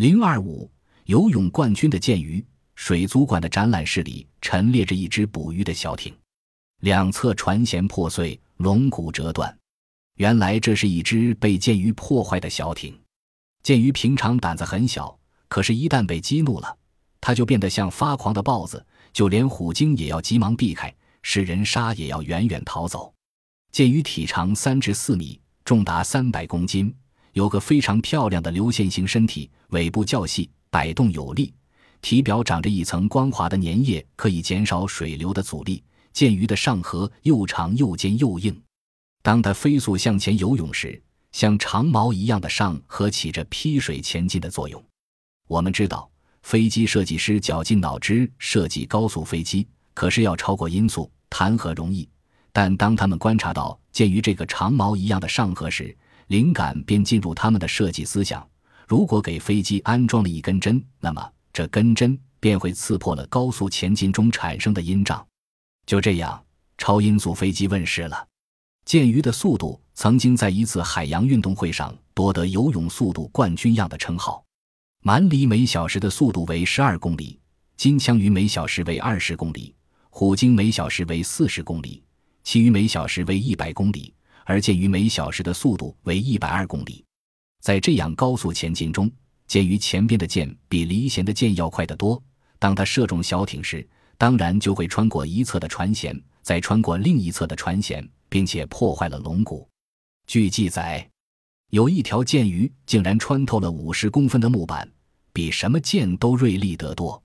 零二五游泳冠军的剑鱼，水族馆的展览室里陈列着一只捕鱼的小艇，两侧船舷破碎，龙骨折断。原来这是一只被剑鱼破坏的小艇。剑鱼平常胆子很小，可是，一旦被激怒了，它就变得像发狂的豹子，就连虎鲸也要急忙避开，食人鲨也要远远逃走。剑鱼体长三至四米，重达三百公斤。有个非常漂亮的流线型身体，尾部较细，摆动有力，体表长着一层光滑的粘液，可以减少水流的阻力。剑鱼的上颌又长又尖又硬，当它飞速向前游泳时，像长矛一样的上颌起着劈水前进的作用。我们知道，飞机设计师绞尽脑汁设计高速飞机，可是要超过音速，谈何容易？但当他们观察到剑鱼这个长矛一样的上颌时，灵感便进入他们的设计思想：如果给飞机安装了一根针，那么这根针便会刺破了高速前进中产生的音障。就这样，超音速飞机问世了。剑鱼的速度曾经在一次海洋运动会上夺得游泳速度冠军样的称号。鳗鲡每小时的速度为十二公里，金枪鱼每小时为二十公里，虎鲸每小时为四十公里，其余每小时为一百公里。而剑鱼每小时的速度为一百二公里，在这样高速前进中，剑鱼前边的箭比离弦的箭要快得多。当它射中小艇时，当然就会穿过一侧的船舷，再穿过另一侧的船舷，并且破坏了龙骨。据记载，有一条剑鱼竟然穿透了五十公分的木板，比什么剑都锐利得多。